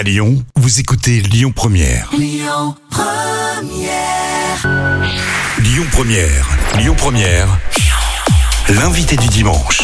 À Lyon, vous écoutez Lyon Première. Lyon Première. Lyon Première. L'invité du dimanche.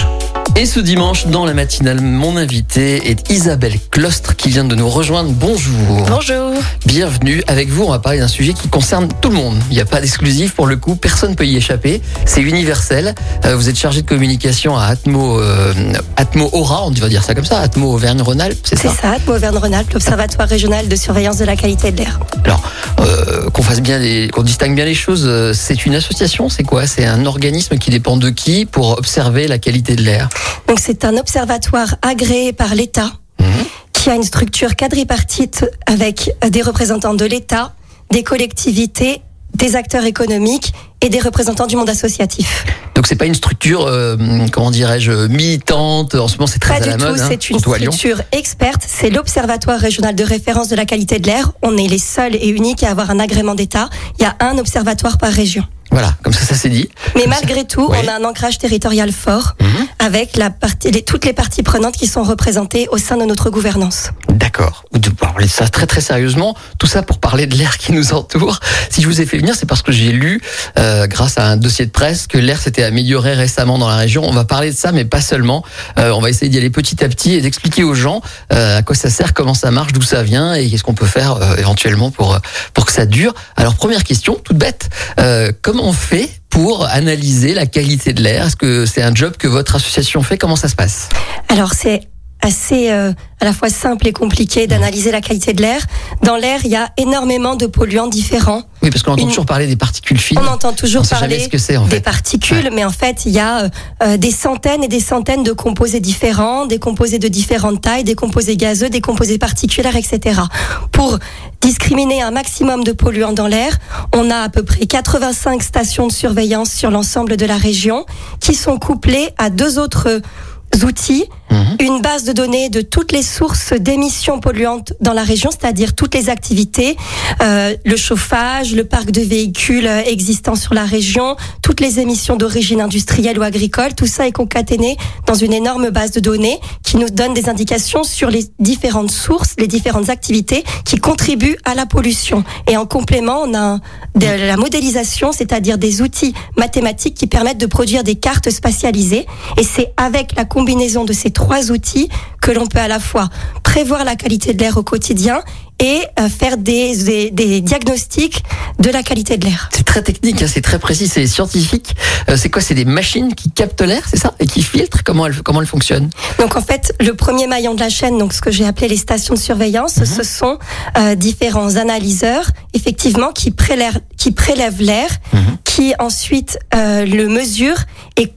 Et ce dimanche, dans la matinale, mon invité est Isabelle Clostre qui vient de nous rejoindre. Bonjour. Bonjour. Bienvenue. Avec vous, on va parler d'un sujet qui concerne tout le monde. Il n'y a pas d'exclusif pour le coup. Personne ne peut y échapper. C'est universel. Euh, vous êtes chargé de communication à Atmo, euh, Atmo Aura, on va dire ça comme ça. Atmo Auvergne-Rhône-Alpes, c'est C'est ça ça, Auvergne-Rhône-Alpes, l'Observatoire régional de surveillance de la qualité de l'air. Alors, euh, qu'on fasse bien, les, qu'on distingue bien les choses. euh, C'est une association, c'est quoi? C'est un organisme qui dépend de qui pour observer la qualité de l'air? Donc c'est un observatoire agréé par l'État Mhm. qui a une structure quadripartite avec euh, des représentants de l'État, des collectivités, des acteurs économiques et des représentants du monde associatif. Donc c'est pas une structure, euh, comment dirais-je, militante. En ce moment, c'est très Pas à la du tout, hein, c'est une structure experte, c'est l'Observatoire régional de référence de la qualité de l'air. On est les seuls et uniques à avoir un agrément d'État. Il y a un observatoire par région. Voilà, comme ça, ça s'est dit. Mais Comme malgré tout, Oui. on a un ancrage territorial fort Mhm. avec la partie, les, toutes les parties prenantes qui sont représentées au sein de notre gouvernance. D'accord. Parler de ça très très sérieusement. Tout ça pour parler de l'air qui nous entoure. Si je vous ai fait venir, c'est parce que j'ai lu, euh, grâce à un dossier de presse, que l'air s'était amélioré récemment dans la région. On va parler de ça, mais pas seulement. Euh, on va essayer d'y aller petit à petit et d'expliquer aux gens euh, à quoi ça sert, comment ça marche, d'où ça vient et qu'est-ce qu'on peut faire éventuellement pour pour que ça dure. Alors première question, toute bête. Comment on fait pour analyser la qualité de l'air? Est-ce que c'est un job que votre association fait? Comment ça se passe? Alors c'est assez euh, à la fois simple et compliqué d'analyser la qualité de l'air. Dans l'air, il y a énormément de polluants différents. Oui, parce qu'on entend Une- toujours parler des particules fines. On entend toujours On parler ce que en des fait. particules, mais en fait, il y a euh, euh, des centaines et des centaines de composés différents, des composés de différentes tailles, des composés gazeux, des composés particulaires, etc. Pour discriminer un maximum de polluants dans l'air, on a à peu près 85 stations de surveillance sur l'ensemble de la région qui sont couplées à deux autres outils Mhm. une base de données de toutes les sources d'émissions polluantes dans la région, c'est-à-dire toutes les activités, euh, le chauffage, le parc de véhicules euh, existants sur la région, toutes les émissions d'origine industrielle ou agricole, tout ça est concaténé dans une énorme base de données qui nous donne des indications sur les différentes sources, les différentes activités qui contribuent à la pollution. Et en complément, on a de la modélisation, c'est-à-dire des outils mathématiques qui permettent de produire des cartes spatialisées. Et c'est avec la combinaison de ces trois outils que l'on peut à la fois prévoir la qualité de l'air au quotidien et euh, faire des, des, des diagnostics de la qualité de l'air. C'est très technique, hein, c'est très précis, c'est scientifique. Euh, c'est quoi C'est des machines qui captent l'air, c'est ça? Et qui filtrent Comment elles, comment elles fonctionnent? Donc en fait, le premier maillon de la chaîne, donc ce que j'ai appelé les stations de surveillance, ce sont euh, différents analyseurs, effectivement, qui prélèvent, qui prélèvent l'air, Mhm. qui ensuite euh, le mesurent et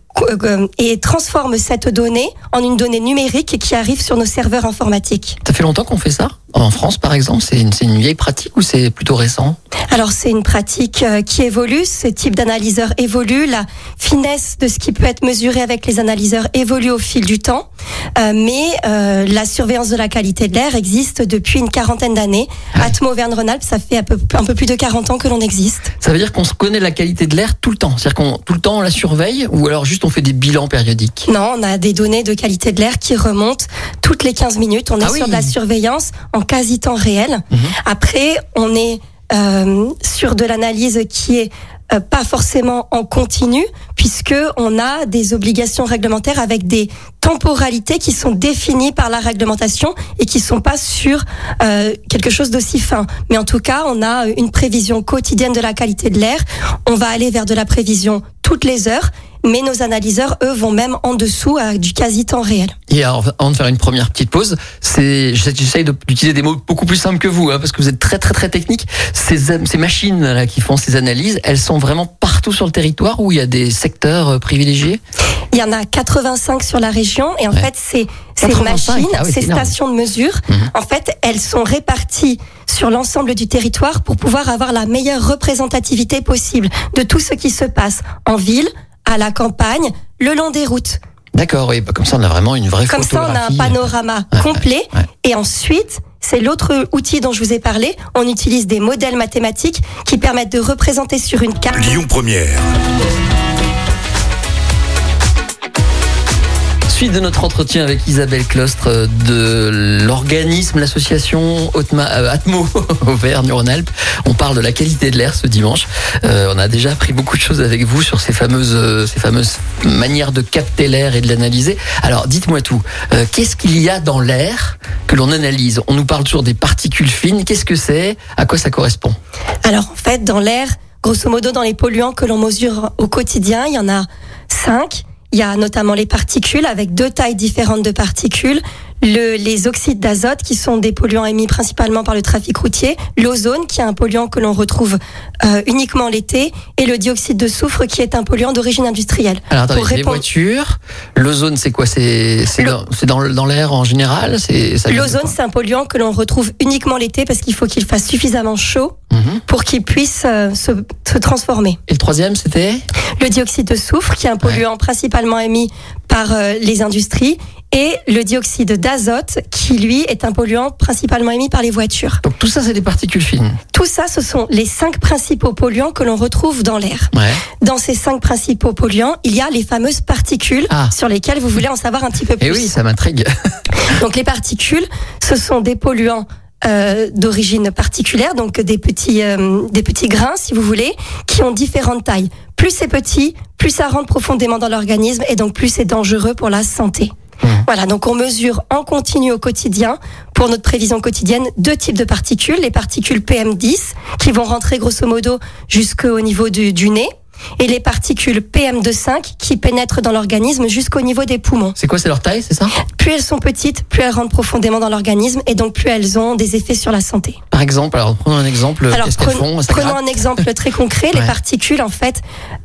et transforment cette donnée en une donnée numérique qui arrive sur nos serveurs informatiques. Ça fait longtemps qu'on fait ça? En France, par exemple, c'est une, vieille pratique ou c'est plutôt récent? Alors c'est une pratique euh, qui évolue, ce type d'analyseur évolue, la finesse de ce qui peut être mesuré avec les analyseurs évolue au fil du temps, Euh, mais euh, la surveillance de la qualité de l'air existe depuis une quarantaine d'années. Ah oui. Atmo Auvergne-Rhône-Alpes, ça fait un peu, un peu plus de 40 ans que l'on existe. Ça veut dire qu'on se connaît la qualité de l'air tout le temps C'est-à-dire qu'on tout le temps on la surveille ou alors juste on fait des bilans périodiques? Non, on a des données de qualité de l'air qui remontent toutes les 15 minutes. On est Ah oui. sur de la surveillance en quasi temps réel. Mhm. Après, on est euh, sur de l'analyse qui est euh, pas forcément en continu, puisque on a des obligations réglementaires avec des temporalités qui sont définies par la réglementation et qui sont pas sur euh, quelque chose d'aussi fin. Mais en tout cas, on a une prévision quotidienne de la qualité de l'air. On va aller vers de la prévision toutes les heures, mais nos analyseurs, eux, vont même en dessous à du quasi temps réel. Et alors, avant de faire une première petite pause, c'est, j'essaye d'utiliser des mots beaucoup plus simples que vous, hein, parce que vous êtes très très très technique. Ces, ces machines là qui font ces analyses, elles sont vraiment partout sur le territoire où il y a des secteurs euh, privilégiés? Il y en a 85 sur la région et en Ouais. fait ces, ces 85, machines, ah oui, ces c'est énorme. stations de mesure, Mhm. en fait elles sont réparties sur l'ensemble du territoire pour pouvoir avoir la meilleure représentativité possible de tout ce qui se passe en ville, à la campagne, le long des routes. D'accord, oui, bah, comme ça on a vraiment une vraie Comme ça, on a un photographie. panorama Ouais, complet. ouais. Et ensuite, c'est l'autre outil dont je vous ai parlé. On utilise des modèles mathématiques qui permettent de représenter sur une carte. Lyon Première. Suite de notre entretien avec Isabelle Clostre de l'organisme, l'association euh, Atmo Auvergne-Rhône-Alpes. On parle de la qualité de l'air ce dimanche. Euh, on a déjà appris beaucoup de choses avec vous sur ces fameuses, euh, ces fameuses manières de capter l'air et de l'analyser. Alors, dites-moi tout. Qu'est-ce qu'il y a dans l'air que l'on analyse? On nous parle toujours des particules fines. Qu'est-ce que c'est? À quoi ça correspond? Alors, en fait, dans l'air, grosso modo, dans les polluants que l'on mesure au quotidien, il y en a cinq. Il y a notamment les particules avec deux tailles différentes de particules, le, les oxydes d'azote qui sont des polluants émis principalement par le trafic routier, l'ozone qui est un polluant que l'on retrouve euh, uniquement l'été et le dioxyde de soufre qui est un polluant d'origine industrielle. Alors attendez, les voitures, l'ozone c'est quoi? C'est dans, dans, dans l'air en général? L'ozone c'est un polluant que l'on retrouve uniquement l'été parce qu'il faut qu'il fasse suffisamment chaud mhm. pour qu'il puisse euh, se, se, transformer. Et le troisième c'était? Le dioxyde de soufre qui est un polluant principalement émis par euh, les industries et le dioxyde d'azote qui lui est un polluant principalement émis par les voitures. Donc tout ça c'est des particules fines. Tout ça ce sont les cinq principaux polluants que l'on retrouve dans l'air. Ouais. Dans ces cinq principaux polluants, il y a les fameuses particules ah. sur lesquelles vous voulez en savoir un petit peu plus. Et oui, ça m'intrigue. Donc les particules, ce sont des polluants euh, d'origine particulière, donc des petits, euh, des petits grains, si vous voulez, qui ont différentes tailles. Plus c'est petit, plus ça rentre profondément dans l'organisme et donc plus c'est dangereux pour la santé. Mmh. Voilà, donc on mesure en continu au quotidien, pour notre prévision quotidienne, deux types de particules. Les particules PM10, qui vont rentrer grosso modo jusqu'au niveau du, du nez, et les particules PM2,5 qui pénètrent dans l'organisme jusqu'au niveau des poumons. C'est quoi, c'est leur taille, c'est ça? Plus elles sont petites, plus elles rentrent profondément dans l'organisme et donc plus elles ont des effets sur la santé. Par exemple, alors prenons un exemple. Alors prenons, prenons un exemple très concret. Les particules, en fait,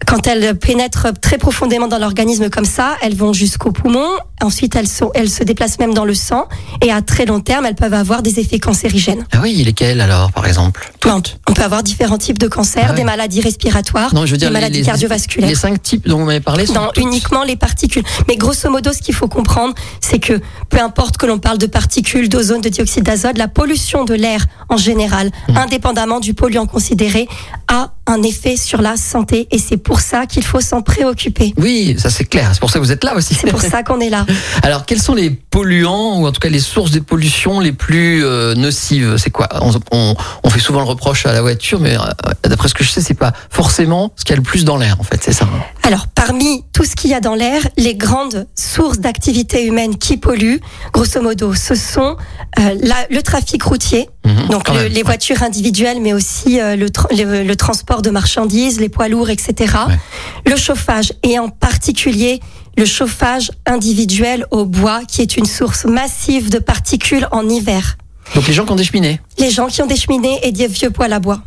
quand elles pénètrent très profondément dans l'organisme comme ça, elles vont jusqu'au poumon. Ensuite, elles, sont, elles se déplacent même dans le sang et à très long terme, elles peuvent avoir des effets cancérigènes. Ah oui, lesquels alors, par exemple? Toutes. On peut avoir différents types de cancers, ah des maladies respiratoires, non, je veux dire, maladies cardiovasculaires. Les cinq types dont vous m'avez parlé sont Non, uniquement les particules. Mais grosso modo, ce qu'il faut comprendre, c'est que peu importe que l'on parle de particules, d'ozone, de dioxyde d'azote, la pollution de l'air en général, mmh. indépendamment du polluant considéré, a un effet sur la santé et c'est pour ça qu'il faut s'en préoccuper. Oui, ça c'est clair. C'est pour ça que vous êtes là aussi. C'est pour ça qu'on est là. Alors, quels sont les polluants ou en tout cas les sources de pollution les plus euh, nocives? C'est quoi? On, on, fait souvent le reproche à la voiture, mais euh, d'après ce que je sais, c'est pas forcément ce qu'il y a le plus dans l'air, en fait. C'est ça. Alors, parmi tout ce qu'il y a dans l'air, les grandes sources d'activité humaine qui polluent, grosso modo, ce sont euh, la, le trafic routier, mhm. donc les voitures individuelles, mais aussi le, le transport de marchandises, les poids lourds, etc. Le chauffage et en particulier le chauffage individuel au bois qui est une source massive de particules en hiver. Donc les gens qui ont des cheminées Les gens qui ont des cheminées et des vieux poêles à bois.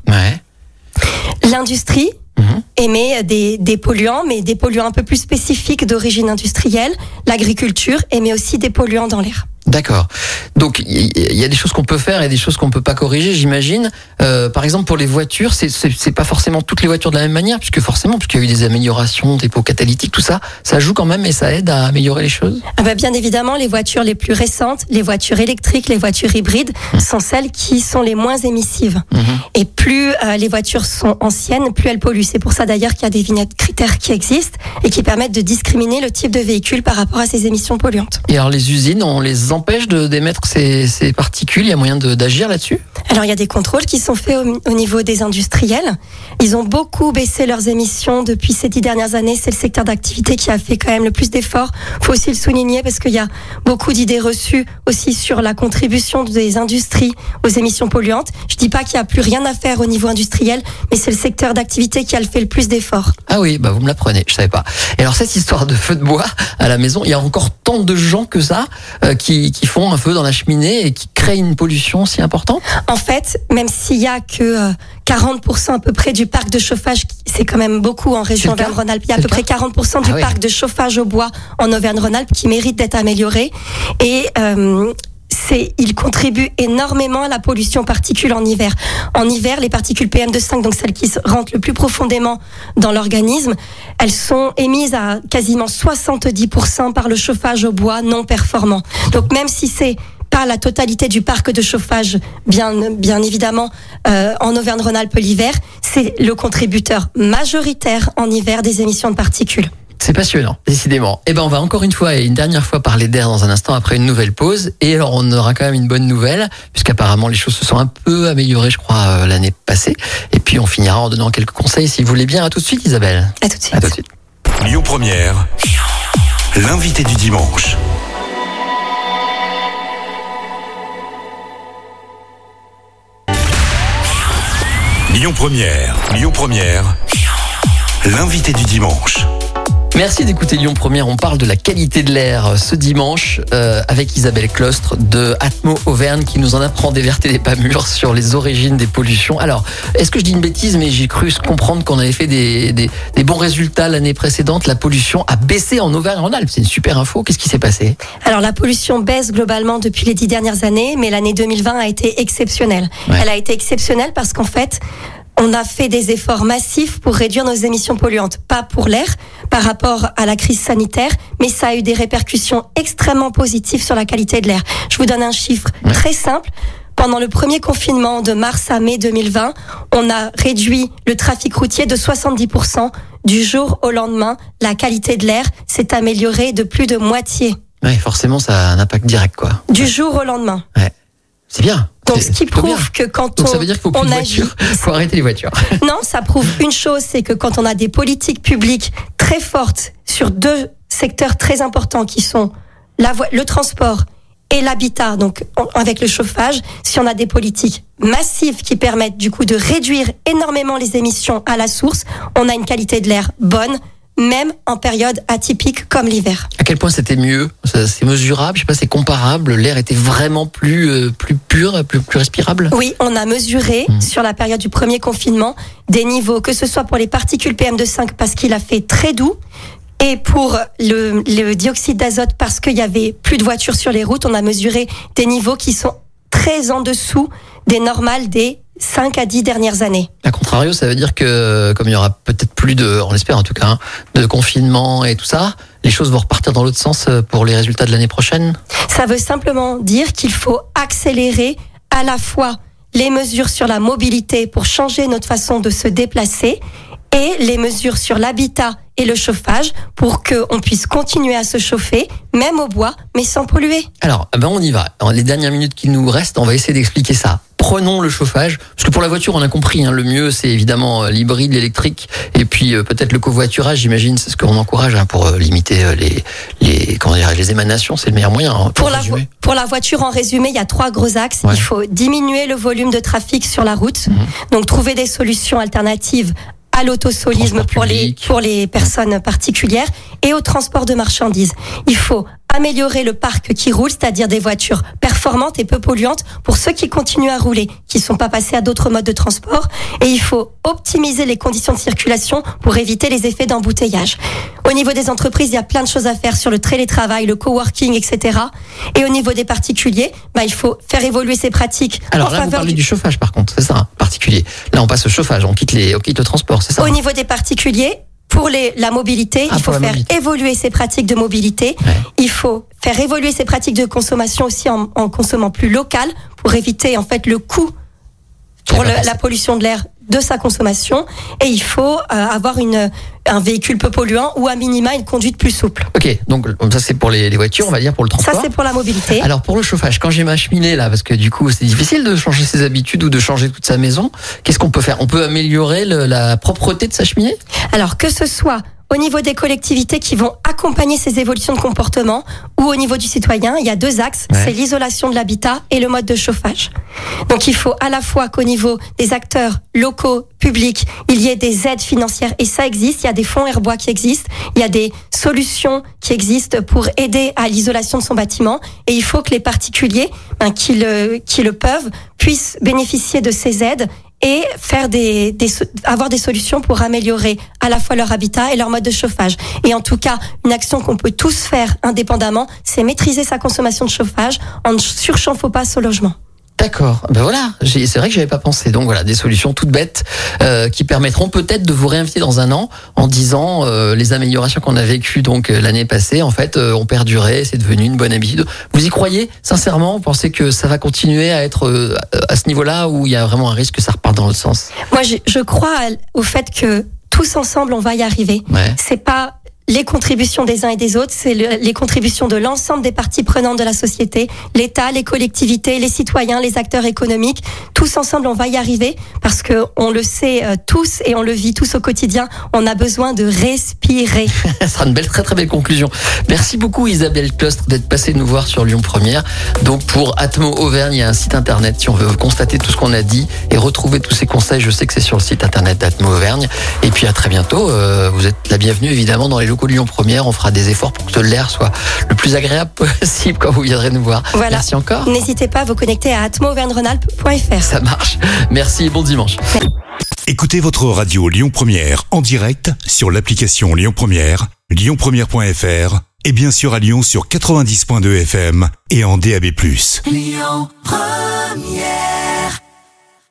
L'industrie mhm. émet des, des, polluants, mais des polluants un peu plus spécifiques d'origine industrielle. L'agriculture émet aussi des polluants dans l'air. D'accord. Donc il y a des choses qu'on peut faire et des choses qu'on peut pas corriger, j'imagine. Euh, par exemple pour les voitures, c'est c'est pas forcément toutes les voitures de la même manière, puisque forcément, puisqu'il y a eu des améliorations, des pots catalytiques, tout ça, ça joue quand même et ça aide à améliorer les choses. Ah bah bien évidemment, les voitures les plus récentes, les voitures électriques, les voitures hybrides, mmh. sont celles qui sont les moins émissives. Mmh. Et plus euh, les voitures sont anciennes, plus elles polluent. C'est pour ça d'ailleurs qu'il y a des vignettes critères qui existent et qui permettent de discriminer le type de véhicule par rapport à ces émissions polluantes. Et alors les usines, on les empêche d'émettre ces, ces, particules? Il y a moyen d'agir là-dessus? Alors il y a des contrôles qui sont faits au, niveau des industriels. Ils ont beaucoup baissé leurs émissions depuis ces dix dernières années. C'est le secteur d'activité qui a fait quand même le plus d'efforts. faut aussi le souligner parce qu'il y a beaucoup d'idées reçues aussi sur la contribution des industries aux émissions polluantes. Je dis pas qu'il n'y a plus rien à faire au niveau industriel, mais c'est le secteur d'activité qui a fait le plus d'efforts. Ah oui, bah vous me l'apprenez, je savais pas. Et alors cette histoire de feu de bois à la maison, il y a encore tant de gens que ça euh, qui, qui font un feu dans la cheminée et qui crée une pollution si importante En fait, même s'il y a que 40% euh, à peu près du parc de chauffage, c'est quand même beaucoup en région Auvergne-Rhône-Alpes. Il y a à peu près 40% du ah parc de chauffage au bois en Auvergne-Rhône-Alpes qui mérite d'être amélioré. Et euh, c'est, il contribue énormément à la pollution particules en hiver. En hiver, les particules PM2,5, donc celles qui rentrent le plus profondément dans l'organisme, elles sont émises à quasiment 70% par le chauffage au bois non performant. Donc même si c'est pas la totalité du parc de chauffage, bien, bien évidemment, euh, en Auvergne-Rhône-Alpes l'hiver, c'est le contributeur majoritaire en hiver des émissions de particules. C'est passionnant, décidément. Eh ben, on va encore une fois et une dernière fois parler d'air dans un instant après une nouvelle pause. Et alors, on aura quand même une bonne nouvelle, puisqu'apparemment les choses se sont un peu améliorées, je crois, euh, l'année passée. Et puis, on finira en donnant quelques conseils, si vous voulez bien. À tout de suite, Isabelle. À tout de suite. À tout de suite. Lyon Première, l'invité du dimanche. Lyon Première, Lyon Première, l'invité du dimanche. Merci d'écouter Lyon Première. On parle de la qualité de l'air euh, ce dimanche euh, avec Isabelle Clostre de Atmo Auvergne qui nous en apprend des vertes et des pas mûres sur les origines des pollutions. Alors, est-ce que je dis une bêtise, mais j'ai cru comprendre qu'on avait fait des, des, des bons résultats l'année précédente. La pollution a baissé en Auvergne-Rhône-Alpes. C'est une super info. Qu'est-ce qui s'est passé? Alors la pollution baisse globalement depuis les dix dernières années, mais l'année 2020 a été exceptionnelle. Ouais. Elle a été exceptionnelle parce qu'en fait, on a fait des efforts massifs pour réduire nos émissions polluantes, pas pour l'air par rapport à la crise sanitaire, mais ça a eu des répercussions extrêmement positives sur la qualité de l'air. Je vous donne un chiffre Ouais. très simple. Pendant le premier confinement de mars à mai 2020, on a réduit le trafic routier de 70%. Du jour au lendemain, la qualité de l'air s'est améliorée de plus de moitié. Ouais, forcément, ça a un impact direct, quoi. Du jour au lendemain. C'est bien. Donc, ce qui prouve que quand Donc on, ça veut dire qu'il faut agit, arrêter les voitures. non, ça prouve une chose, c'est que quand on a des politiques publiques très fortes sur deux secteurs très importants qui sont la le transport et l'habitat, donc on- avec le chauffage, si on a des politiques massives qui permettent du coup de réduire énormément les émissions à la source, on a une qualité de l'air bonne, même en période atypique comme l'hiver. À quel point c'était mieux? C'est mesurable, je sais pas, c'est comparable? L'air était vraiment plus euh, plus pur, plus plus respirable? Oui, on a mesuré Mhm. sur la période du premier confinement des niveaux, que ce soit pour les particules PM2,5 parce qu'il a fait très doux, et pour le, le dioxyde d'azote parce qu'il y avait plus de voitures sur les routes, on a mesuré des niveaux qui sont très en dessous des normales des 5 à 10 dernières années. A contrario, ça veut dire que comme il y aura peut-être plus de, on l'espère en tout cas, hein, de confinement et tout ça, les choses vont repartir dans l'autre sens euh, pour les résultats de l'année prochaine? Ça veut simplement dire qu'il faut accélérer à la fois les mesures sur la mobilité pour changer notre façon de se déplacer et les mesures sur l'habitat et le chauffage pour qu'on puisse continuer à se chauffer, même au bois, mais sans polluer. Alors, ben on y va. Dans les dernières minutes qui nous restent, on va essayer d'expliquer ça. Prenons le chauffage, parce que pour la voiture, on a compris, hein, le mieux, c'est évidemment euh, l'hybride, l'électrique, et puis euh, peut-être le covoiturage, j'imagine, c'est ce qu'on encourage hein, pour euh, limiter euh, les, les, comment dirais les émanations, c'est le meilleur moyen. hein, Pour la, vo- pour la voiture, en résumé, il y a trois gros axes. Ouais. Il faut diminuer le volume de trafic sur la route, donc trouver des solutions alternatives à l'autosolisme pour les, pour les personnes particulières et au transport de marchandises. Il faut améliorer le parc qui roule, c'est-à-dire des voitures performantes et peu polluantes pour ceux qui continuent à rouler, qui sont pas passés à d'autres modes de transport. Et il faut optimiser les conditions de circulation pour éviter les effets d'embouteillage. Au niveau des entreprises, il y a plein de choses à faire sur le télétravail, le coworking, etc. Et au niveau des particuliers, bah, il faut faire évoluer ces pratiques Alors en là, vous faveur parlez du du chauffage, par contre, c'est ça, hein, particulier. Là, on passe au chauffage, on quitte, les, on quitte le transport, c'est ça Au hein niveau des particuliers, pour les, la mobilité, Ah, il faut faire mobilité. évoluer ces pratiques de mobilité. Ouais. Il faut faire évoluer ces pratiques de consommation aussi en, en consommant plus local pour éviter en fait le coût pour le- la pollution de l'air de sa consommation. Et il faut euh, avoir une, un véhicule peu polluant ou à minima une conduite plus souple. Ok, donc ça c'est pour les, les voitures, on va dire pour le Ça, transport. c'est pour la mobilité. Alors pour le chauffage, quand j'ai ma cheminée là, parce que du coup c'est difficile de changer ses habitudes ou de changer toute sa maison, qu'est-ce qu'on peut faire? On peut améliorer le- la propreté de sa cheminée? Alors que ce soit au niveau des collectivités qui vont accompagner ces évolutions de comportement ou au niveau du citoyen, il y a deux axes, Ouais. c'est l'isolation de l'habitat et le mode de chauffage. Donc il faut à la fois qu'au niveau des acteurs locaux, publics, il y ait des aides financières et ça existe, il y a des fonds Airbois qui existent, il y a des solutions qui existent pour aider à l'isolation de son bâtiment et il faut que les particuliers ben, qui, le, qui le peuvent puissent bénéficier de ces aides et faire des, des avoir des solutions pour améliorer à la fois leur habitat et leur mode de chauffage. Et en tout cas, une action qu'on peut tous faire indépendamment, c'est maîtriser sa consommation de chauffage en ne surchauffant pas son logement. D'accord. Ben voilà, c'est vrai que j'avais pas pensé. Donc voilà, des solutions toutes bêtes euh, qui permettront peut-être de vous réinviter dans un an en disant euh, les améliorations qu'on a vécues donc euh, l'année passée en fait euh, ont perduré, c'est devenu une bonne habitude. Vous y croyez? Sincèrement Vous pensez que ça va continuer à être euh, à ce niveau-là où il y a vraiment un risque que ça reparte dans l'autre sens? Moi, je, je crois au fait que tous ensemble, on va y arriver. Ouais. C'est pas les contributions des uns et des autres, c'est le- les contributions de l'ensemble des parties prenantes de la société, l'État, les collectivités, les citoyens, les acteurs économiques. Tous ensemble, on va y arriver parce que on le sait euh, tous et on le vit tous au quotidien. On a besoin de respirer. Ça sera une belle, très très belle conclusion. Merci beaucoup Isabelle Clostre d'être passée nous voir sur Lyon Première. Donc pour Atmo Auvergne, il y a un site internet si on veut constater tout ce qu'on a dit et retrouver tous ces conseils. Je sais que c'est sur le site internet d'Atmo Auvergne. Et puis à très bientôt. Euh, vous êtes la bienvenue évidemment dans les Lyon Première. On fera des efforts pour que l'air soit le plus agréable possible quand vous viendrez nous voir. Voilà. Merci encore. N'hésitez pas à vous connecter à atmoauvergne-rhône-alpes.fr. Ça marche. Merci et bon dimanche. Écoutez votre radio Lyon Première en direct sur l'application Lyon Première, lyonpremière.fr et bien sûr à Lyon sur 90.2 FM et en DAB+. Lyon Première